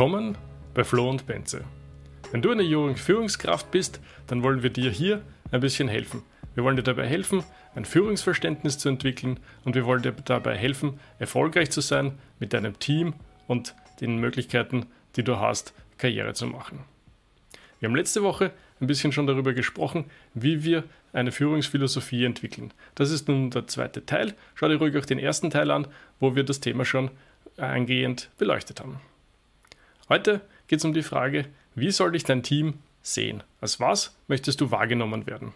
Willkommen bei Flo und Benze. Wenn du eine junge Führungskraft bist, dann wollen wir dir hier ein bisschen helfen. Wir wollen dir dabei helfen, ein Führungsverständnis zu entwickeln und wir wollen dir dabei helfen, erfolgreich zu sein mit deinem Team und den Möglichkeiten, die du hast, Karriere zu machen. Wir haben letzte Woche ein bisschen schon darüber gesprochen, wie wir eine Führungsphilosophie entwickeln. Das ist nun der zweite Teil. Schau dir ruhig auch den ersten Teil an, wo wir das Thema schon eingehend beleuchtet haben. Heute geht es um die Frage, wie soll dich dein Team sehen? Als was möchtest du wahrgenommen werden?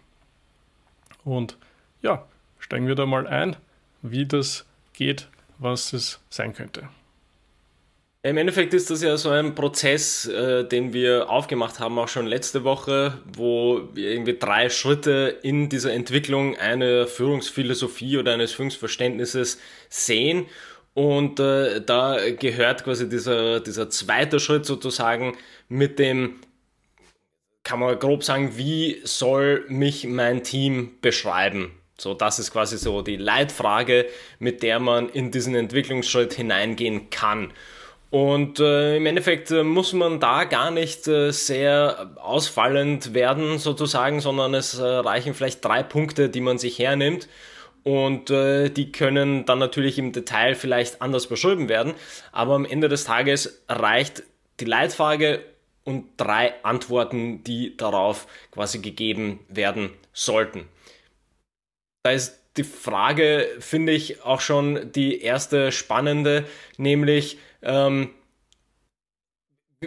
Und ja, steigen wir da mal ein, wie das geht, was es sein könnte. Im Endeffekt ist das ja so ein Prozess, äh, den wir aufgemacht haben, auch schon letzte Woche, wo wir irgendwie drei Schritte in dieser Entwicklung einer Führungsphilosophie oder eines Führungsverständnisses sehen. Und äh, da gehört quasi dieser, dieser zweite Schritt sozusagen mit dem, kann man grob sagen, wie soll mich mein Team beschreiben? So, das ist quasi so die Leitfrage, mit der man in diesen Entwicklungsschritt hineingehen kann. Und äh, im Endeffekt äh, muss man da gar nicht äh, sehr ausfallend werden sozusagen, sondern es äh, reichen vielleicht drei Punkte, die man sich hernimmt und äh, die können dann natürlich im Detail vielleicht anders beschrieben werden, aber am Ende des Tages reicht die Leitfrage und drei Antworten, die darauf quasi gegeben werden sollten. Da ist die Frage, finde ich, auch schon die erste spannende, nämlich ähm,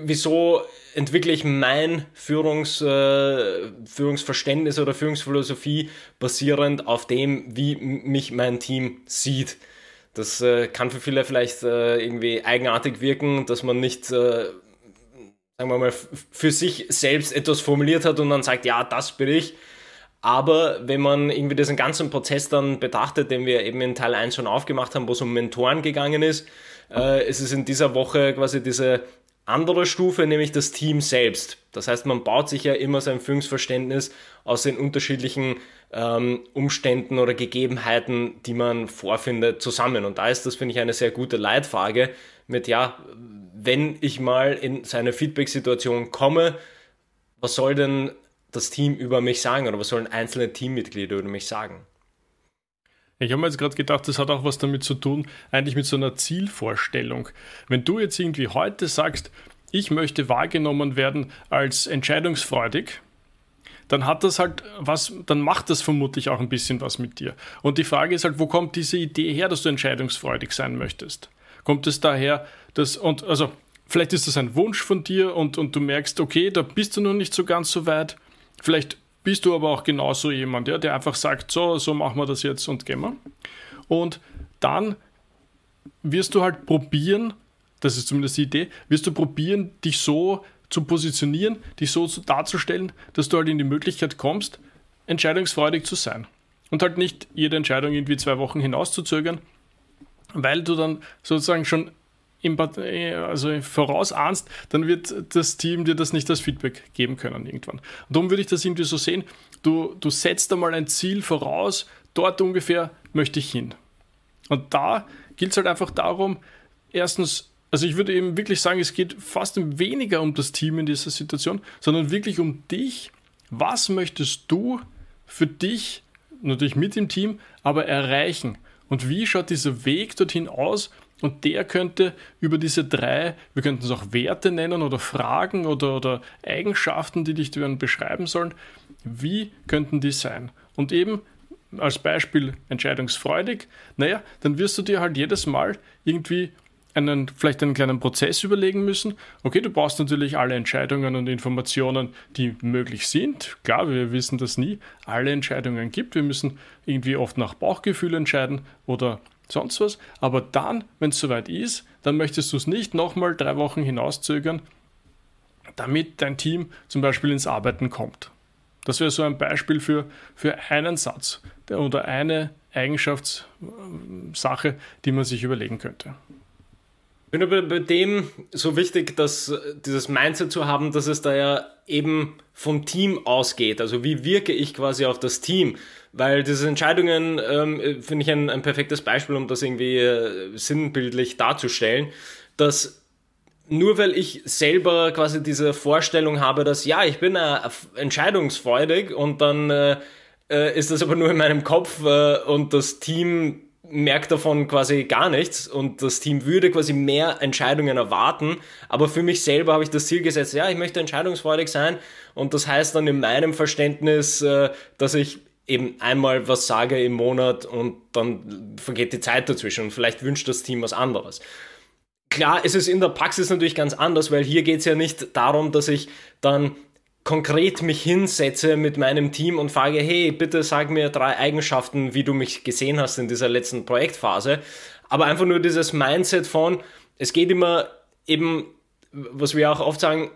wieso entwickle ich mein Führungs, äh, Führungsverständnis oder Führungsphilosophie basierend auf dem, wie mich mein Team sieht. Das äh, kann für viele vielleicht äh, irgendwie eigenartig wirken, dass man nicht, äh, sagen wir mal, für sich selbst etwas formuliert hat und dann sagt, ja, das bin ich. Aber wenn man irgendwie diesen ganzen Prozess dann betrachtet, den wir eben in Teil 1 schon aufgemacht haben, wo es um Mentoren gegangen ist, äh, es in dieser Woche quasi diese andere Stufe, nämlich das Team selbst. Das heißt, man baut sich ja immer sein Führungsverständnis aus den unterschiedlichen ähm, Umständen oder Gegebenheiten, die man vorfindet, zusammen. Und da ist das, finde ich, eine sehr gute Leitfrage mit, ja, wenn ich mal in seine Feedback-Situation komme, was soll denn das Team über mich sagen oder was sollen einzelne Teammitglieder über mich sagen? Ich habe mir jetzt gerade gedacht, das hat auch was damit zu tun, eigentlich mit so einer Zielvorstellung. Wenn du jetzt irgendwie heute sagst, ich möchte wahrgenommen werden als entscheidungsfreudig, dann hat das halt was, dann macht das vermutlich auch ein bisschen was mit dir. Und die Frage ist halt, wo kommt diese Idee her, dass du entscheidungsfreudig sein möchtest? Kommt es daher, dass, und also vielleicht ist das ein Wunsch von dir und, und du merkst, okay, da bist du noch nicht so ganz so weit. Vielleicht bist du aber auch genauso jemand, ja, der einfach sagt, so, so machen wir das jetzt und gehen wir. Und dann wirst du halt probieren, das ist zumindest die Idee, wirst du probieren, dich so zu positionieren, dich so darzustellen, dass du halt in die Möglichkeit kommst, entscheidungsfreudig zu sein. Und halt nicht jede Entscheidung irgendwie zwei Wochen hinauszuzögern, weil du dann sozusagen schon im, also vorausahnst, dann wird das Team dir das nicht als Feedback geben können irgendwann. Und darum würde ich das irgendwie so sehen, du, du setzt einmal ein Ziel voraus, dort ungefähr möchte ich hin. Und da gilt es halt einfach darum, erstens, also ich würde eben wirklich sagen, es geht fast weniger um das Team in dieser Situation, sondern wirklich um dich. Was möchtest du für dich, natürlich mit dem Team, aber erreichen? Und wie schaut dieser Weg dorthin aus? Und der könnte über diese drei, wir könnten es auch Werte nennen oder Fragen oder, oder Eigenschaften, die dich dann beschreiben sollen, wie könnten die sein? Und eben als Beispiel entscheidungsfreudig, naja, dann wirst du dir halt jedes Mal irgendwie einen, vielleicht einen kleinen Prozess überlegen müssen. Okay, du brauchst natürlich alle Entscheidungen und Informationen, die möglich sind. Klar, wir wissen, dass nie alle Entscheidungen gibt. Wir müssen irgendwie oft nach Bauchgefühl entscheiden oder sonst was. Aber dann, wenn es soweit ist, dann möchtest du es nicht nochmal drei Wochen hinauszögern, damit dein Team zum Beispiel ins Arbeiten kommt. Das wäre so ein Beispiel für, für einen Satz oder eine Eigenschaftssache, die man sich überlegen könnte. Ich finde bei dem so wichtig, dass dieses Mindset zu haben, dass es da ja eben vom Team ausgeht. Also wie wirke ich quasi auf das Team? Weil diese Entscheidungen ähm, finde ich ein, ein, perfektes Beispiel, um das irgendwie äh, sinnbildlich darzustellen, dass nur weil ich selber quasi diese Vorstellung habe, dass ja, ich bin äh, entscheidungsfreudig und dann äh, äh, ist das aber nur in meinem Kopf äh, und das Team merkt davon quasi gar nichts und das Team würde quasi mehr Entscheidungen erwarten. Aber für mich selber habe ich das Ziel gesetzt, ja, ich möchte entscheidungsfreudig sein und das heißt dann in meinem Verständnis, äh, dass ich eben einmal was sage im Monat und dann vergeht die Zeit dazwischen und vielleicht wünscht das Team was anderes. Klar, es ist in der Praxis natürlich ganz anders, weil hier geht es ja nicht darum, dass ich dann konkret mich hinsetze mit meinem Team und frage, hey, bitte sag mir drei Eigenschaften, wie du mich gesehen hast in dieser letzten Projektphase. Aber einfach nur dieses Mindset von, es geht immer eben, was wir auch oft sagen,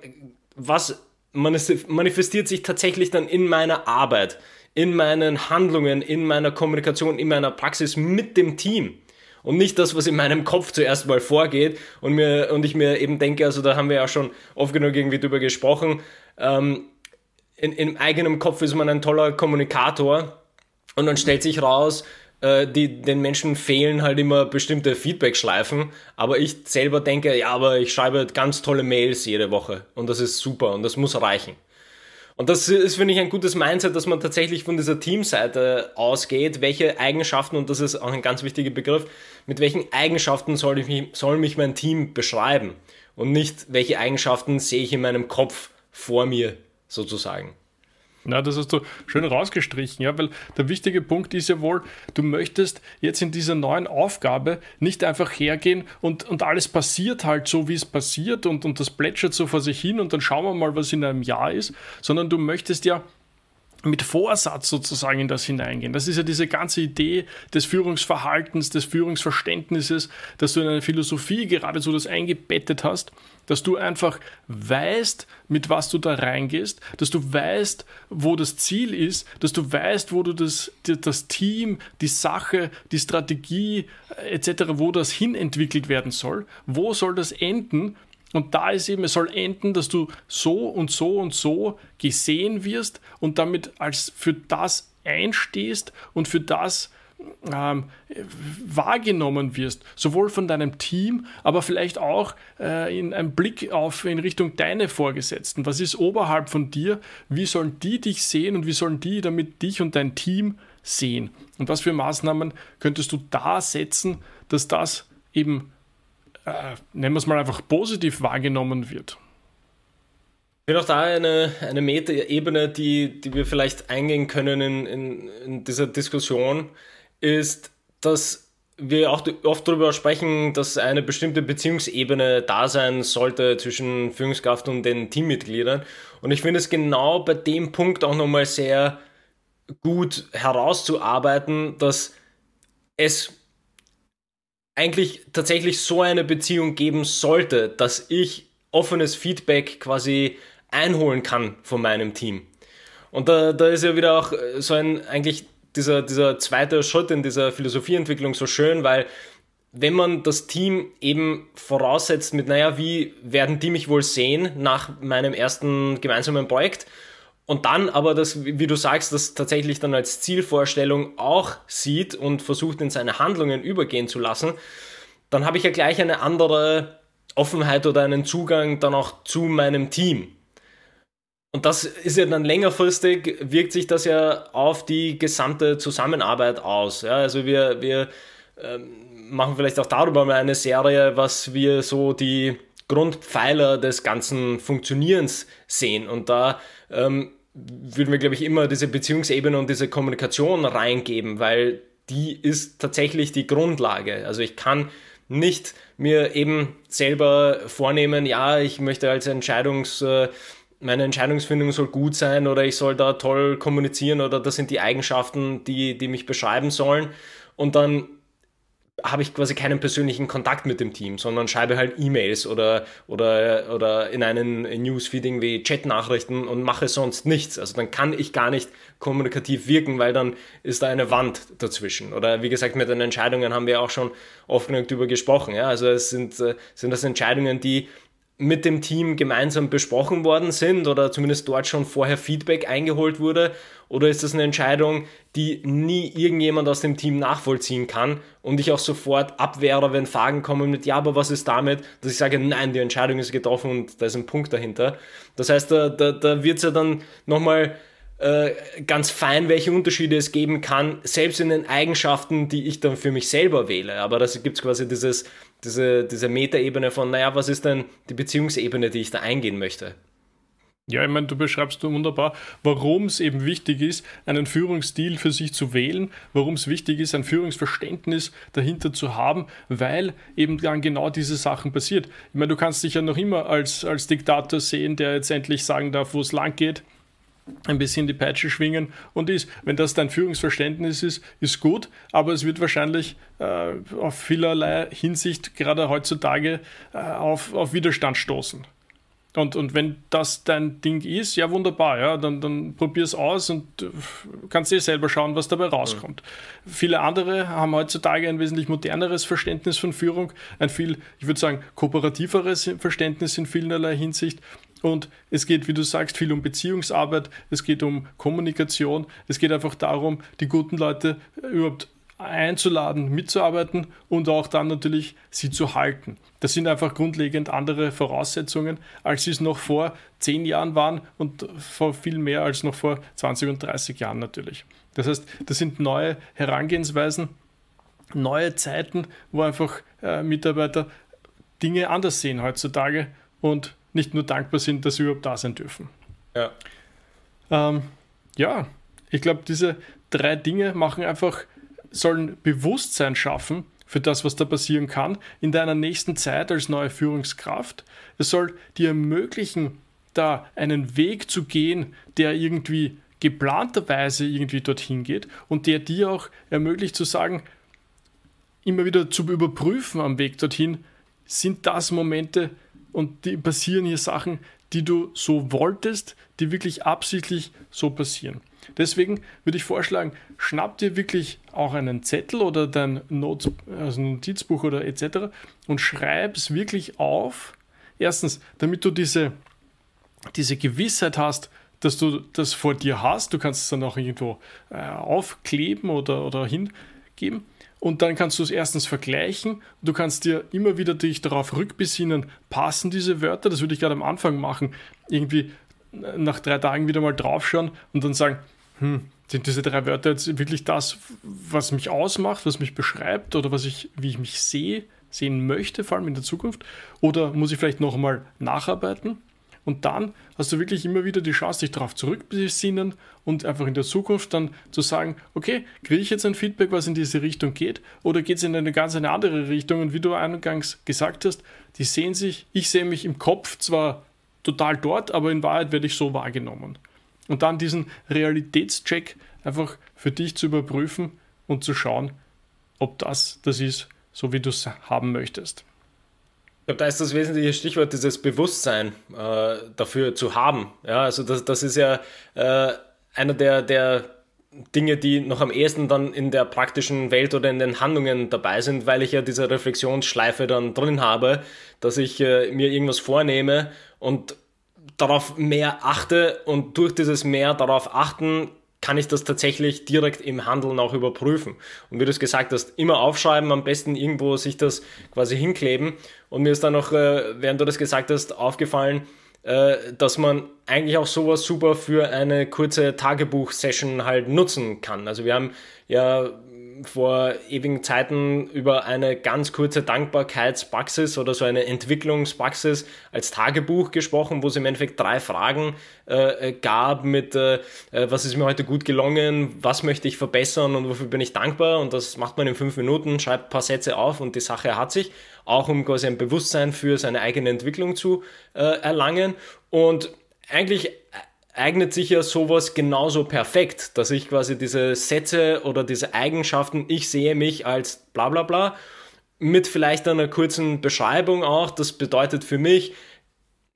was manifestiert sich tatsächlich dann in meiner Arbeit, in meinen Handlungen, in meiner Kommunikation, in meiner Praxis mit dem Team und nicht das, was in meinem Kopf zuerst mal vorgeht und mir und ich mir eben denke, also da haben wir ja schon oft genug irgendwie drüber gesprochen, ähm, in, in eigenem Kopf ist man ein toller Kommunikator und dann stellt sich raus, äh, die, den Menschen fehlen halt immer bestimmte Feedback-Schleifen, aber ich selber denke, ja, aber ich schreibe ganz tolle Mails jede Woche und das ist super und das muss reichen. Und das ist, finde ich, ein gutes Mindset, dass man tatsächlich von dieser Teamseite ausgeht, welche Eigenschaften, und das ist auch ein ganz wichtiger Begriff, mit welchen Eigenschaften soll, ich mich, soll mich mein Team beschreiben? Und nicht, welche Eigenschaften sehe ich in meinem Kopf vor mir sozusagen. Na, das hast du schön rausgestrichen, ja, weil der wichtige Punkt ist ja wohl, du möchtest jetzt in dieser neuen Aufgabe nicht einfach hergehen und, und alles passiert halt so, wie es passiert und, und das plätschert so vor sich hin und dann schauen wir mal, was in einem Jahr ist, sondern du möchtest ja mit Vorsatz sozusagen in das hineingehen. Das ist ja diese ganze Idee des Führungsverhaltens, des Führungsverständnisses, dass du in eine Philosophie geradezu das eingebettet hast, dass du einfach weißt, mit was du da reingehst, dass du weißt, wo das Ziel ist, dass du weißt, wo du das, das Team, die Sache, die Strategie äh, etc., wo das hinentwickelt werden soll, wo soll das enden und da ist eben, es soll enden, dass du so und so und so gesehen wirst und damit als für das einstehst und für das ähm, wahrgenommen wirst, sowohl von deinem Team, aber vielleicht auch äh, in einem Blick auf in Richtung deine Vorgesetzten. Was ist oberhalb von dir? Wie sollen die dich sehen und wie sollen die damit dich und dein Team sehen? Und was für Maßnahmen könntest du da setzen, dass das eben äh, nennen wir es mal einfach positiv wahrgenommen wird. Ich finde auch da eine, eine Metaebene, die, die wir vielleicht eingehen können in, in, in dieser Diskussion, ist, dass wir auch oft darüber sprechen, dass eine bestimmte Beziehungsebene da sein sollte zwischen Führungskraft und den Teammitgliedern. Und ich finde es genau bei dem Punkt auch nochmal sehr gut herauszuarbeiten, dass es eigentlich tatsächlich so eine Beziehung geben sollte, dass ich offenes Feedback quasi einholen kann von meinem Team. Und da, da ist ja wieder auch äh, so ein eigentlich dieser, dieser zweite Schritt in dieser Philosophieentwicklung so schön, weil wenn man das Team eben voraussetzt mit, naja, wie werden die mich wohl sehen nach meinem ersten gemeinsamen Projekt und dann aber das, wie du sagst, das tatsächlich dann als Zielvorstellung auch sieht und versucht in seine Handlungen übergehen zu lassen, dann habe ich ja gleich eine andere Offenheit oder einen Zugang dann auch zu meinem Team. Und das ist ja dann längerfristig, wirkt sich das ja auf die gesamte Zusammenarbeit aus. Ja, also wir, wir ähm, machen vielleicht auch darüber mal eine Serie, was wir so die Grundpfeiler des ganzen Funktionierens sehen. Und da ähm, würden wir, glaube ich, immer diese Beziehungsebene und diese Kommunikation reingeben, weil die ist tatsächlich die Grundlage. Also ich kann nicht mir eben selber vornehmen, ja, ich möchte als Entscheidungs, äh, meine Entscheidungsfindung soll gut sein oder ich soll da toll kommunizieren oder das sind die Eigenschaften, die, die mich beschreiben sollen. Und dann habe ich quasi keinen persönlichen Kontakt mit dem Team, sondern schreibe halt E-Mails oder, oder, oder in einen Newsfeed irgendwie Chat-Nachrichten und mache sonst nichts. Also dann kann ich gar nicht kommunikativ wirken, weil dann ist da eine Wand dazwischen. Oder wie gesagt, mit den Entscheidungen haben wir auch schon oft genug darüber gesprochen. Ja? Also es sind, äh, sind das Entscheidungen, die mit dem Team gemeinsam besprochen worden sind oder zumindest dort schon vorher Feedback eingeholt wurde? Oder ist das eine Entscheidung, die nie irgendjemand aus dem Team nachvollziehen kann und ich auch sofort abwehre, wenn Fragen kommen mit, ja, aber was ist damit, dass ich sage, nein, die Entscheidung ist getroffen und da ist ein Punkt dahinter. Das heißt, da, da, da wird es ja dann nochmal ganz fein, welche Unterschiede es geben kann, selbst in den Eigenschaften, die ich dann für mich selber wähle. Aber da gibt es quasi dieses, diese, diese Metaebene von, naja, was ist denn die Beziehungsebene, die ich da eingehen möchte? Ja, ich meine, du beschreibst wunderbar, warum es eben wichtig ist, einen Führungsstil für sich zu wählen, warum es wichtig ist, ein Führungsverständnis dahinter zu haben, weil eben dann genau diese Sachen passiert. Ich meine, du kannst dich ja noch immer als, als Diktator sehen, der jetzt endlich sagen darf, wo es lang geht ein bisschen die Peitsche schwingen und ist. Wenn das dein Führungsverständnis ist, ist gut, aber es wird wahrscheinlich äh, auf vielerlei Hinsicht gerade heutzutage äh, auf, auf Widerstand stoßen. Und, und wenn das dein Ding ist, ja wunderbar, ja, dann, dann probier es aus und äh, kannst dir selber schauen, was dabei rauskommt. Mhm. Viele andere haben heutzutage ein wesentlich moderneres Verständnis von Führung, ein viel, ich würde sagen, kooperativeres Verständnis in vielerlei Hinsicht und es geht, wie du sagst, viel um Beziehungsarbeit, es geht um Kommunikation, es geht einfach darum, die guten Leute überhaupt einzuladen, mitzuarbeiten und auch dann natürlich sie zu halten. Das sind einfach grundlegend andere Voraussetzungen, als sie es noch vor zehn Jahren waren und vor viel mehr als noch vor 20 und 30 Jahren natürlich. Das heißt, das sind neue Herangehensweisen, neue Zeiten, wo einfach äh, Mitarbeiter Dinge anders sehen heutzutage und nicht nur dankbar sind, dass sie überhaupt da sein dürfen. Ja. Ähm, ja, ich glaube, diese drei Dinge machen einfach, sollen Bewusstsein schaffen für das, was da passieren kann in deiner nächsten Zeit als neue Führungskraft. Es soll dir ermöglichen, da einen Weg zu gehen, der irgendwie geplanterweise irgendwie dorthin geht und der dir auch ermöglicht zu sagen, immer wieder zu überprüfen am Weg dorthin, sind das Momente, und die passieren hier Sachen, die du so wolltest, die wirklich absichtlich so passieren. Deswegen würde ich vorschlagen, schnapp dir wirklich auch einen Zettel oder dein Not also Notizbuch oder etc. und schreib es wirklich auf. Erstens, damit du diese, diese Gewissheit hast, dass du das vor dir hast. Du kannst es dann auch irgendwo äh, aufkleben oder, oder hingeben. Und dann kannst du es erstens vergleichen. Du kannst dir immer wieder dich darauf rückbesinnen, passen diese Wörter, das würde ich gerade am Anfang machen, irgendwie nach drei Tagen wieder mal draufschauen und dann sagen, hm, sind diese drei Wörter jetzt wirklich das, was mich ausmacht, was mich beschreibt oder was ich, wie ich mich sehe, sehen möchte, vor allem in der Zukunft? Oder muss ich vielleicht noch einmal nacharbeiten? Und dann hast du wirklich immer wieder die Chance, dich darauf zurückbesinnen und einfach in der Zukunft dann zu sagen, okay, kriege ich jetzt ein Feedback, was in diese Richtung geht, oder geht es in eine ganz eine andere Richtung? Und wie du eingangs gesagt hast, die sehen sich, ich sehe mich im Kopf zwar total dort, aber in Wahrheit werde ich so wahrgenommen. Und dann diesen Realitätscheck einfach für dich zu überprüfen und zu schauen, ob das das ist, so wie du es haben möchtest. Ich glaube, da ist das wesentliche Stichwort, dieses Bewusstsein äh, dafür zu haben. Ja, also das, das ist ja äh, einer der, der Dinge, die noch am ehesten dann in der praktischen Welt oder in den Handlungen dabei sind, weil ich ja diese Reflexionsschleife dann drin habe, dass ich äh, mir irgendwas vornehme und darauf mehr achte und durch dieses mehr darauf achten kann ich das tatsächlich direkt im Handeln auch überprüfen. Und wie du es gesagt hast, immer aufschreiben, am besten irgendwo sich das quasi hinkleben. Und mir ist dann noch, äh, während du das gesagt hast, aufgefallen, äh, dass man eigentlich auch sowas super für eine kurze Tagebuch-Session halt nutzen kann. Also wir haben ja vor ewigen Zeiten über eine ganz kurze Dankbarkeitspraxis oder so eine Entwicklungspraxis als Tagebuch gesprochen, wo es im Endeffekt drei Fragen äh, gab mit, äh, äh, was ist mir heute gut gelungen, was möchte ich verbessern und wofür bin ich dankbar. Und das macht man in fünf Minuten, schreibt ein paar Sätze auf und die Sache hat sich, auch um quasi ein Bewusstsein für seine eigene Entwicklung zu äh, erlangen. Und eigentlich eignet sich ja sowas genauso perfekt, dass ich quasi diese Sätze oder diese Eigenschaften, ich sehe mich als bla bla bla, mit vielleicht einer kurzen Beschreibung auch. Das bedeutet für mich,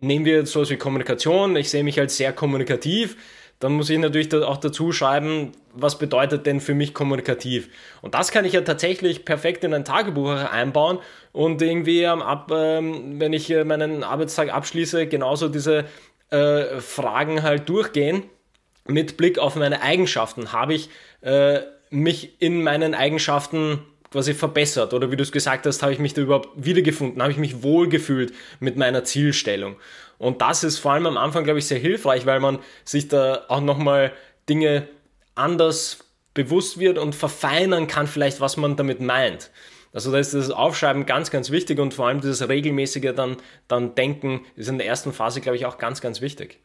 nehmen wir sowas wie Kommunikation, ich sehe mich als sehr kommunikativ, dann muss ich natürlich auch dazu schreiben, was bedeutet denn für mich kommunikativ. Und das kann ich ja tatsächlich perfekt in ein Tagebuch einbauen und irgendwie ab, ähm, wenn ich meinen Arbeitstag abschließe, genauso diese äh, Fragen halt durchgehen mit Blick auf meine Eigenschaften. Habe ich äh, mich in meinen Eigenschaften quasi verbessert oder wie du es gesagt hast, habe ich mich da überhaupt wiedergefunden, habe ich mich wohlgefühlt mit meiner Zielstellung. Und das ist vor allem am Anfang, glaube ich, sehr hilfreich, weil man sich da auch nochmal Dinge anders bewusst wird und verfeinern kann, vielleicht, was man damit meint. Also da ist das Aufschreiben ganz, ganz wichtig und vor allem dieses regelmäßige dann, dann Denken ist in der ersten Phase, glaube ich, auch ganz, ganz wichtig.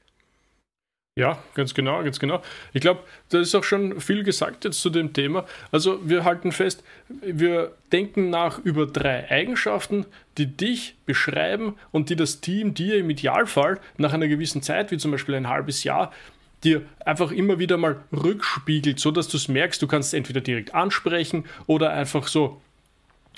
Ja, ganz genau, ganz genau. Ich glaube, da ist auch schon viel gesagt jetzt zu dem Thema. Also wir halten fest, wir denken nach über drei Eigenschaften, die dich beschreiben und die das Team dir im Idealfall nach einer gewissen Zeit, wie zum Beispiel ein halbes Jahr, dir einfach immer wieder mal rückspiegelt, so dass du es merkst, du kannst es entweder direkt ansprechen oder einfach so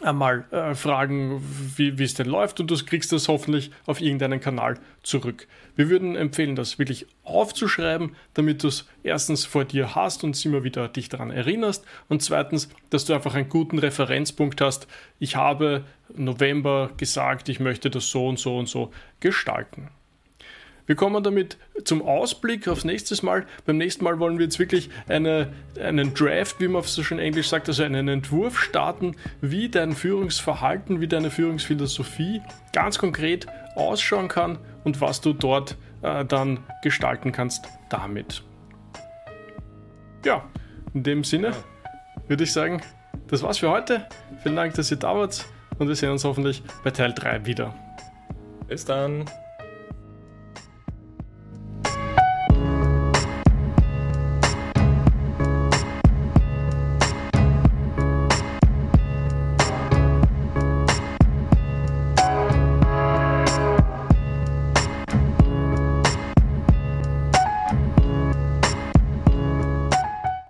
einmal äh, fragen, wie, es denn läuft und du kriegst das hoffentlich auf irgendeinen Kanal zurück. Wir würden empfehlen, das wirklich aufzuschreiben, damit du es erstens vor dir hast und immer wieder dich daran erinnerst und zweitens, dass du einfach einen guten Referenzpunkt hast. Ich habe November gesagt, ich möchte das so und so und so gestalten. Wir kommen damit zum Ausblick aufs nächste Mal. Beim nächsten Mal wollen wir jetzt wirklich eine, einen Draft, wie man so schön Englisch sagt, also einen Entwurf starten, wie dein Führungsverhalten, wie deine Führungsphilosophie ganz konkret ausschauen kann und was du dort äh, dann gestalten kannst damit. Ja, in dem Sinne würde ich sagen, das war's für heute. Vielen Dank, dass ihr da wart und wir sehen uns hoffentlich bei Teil 3 wieder. Bis dann.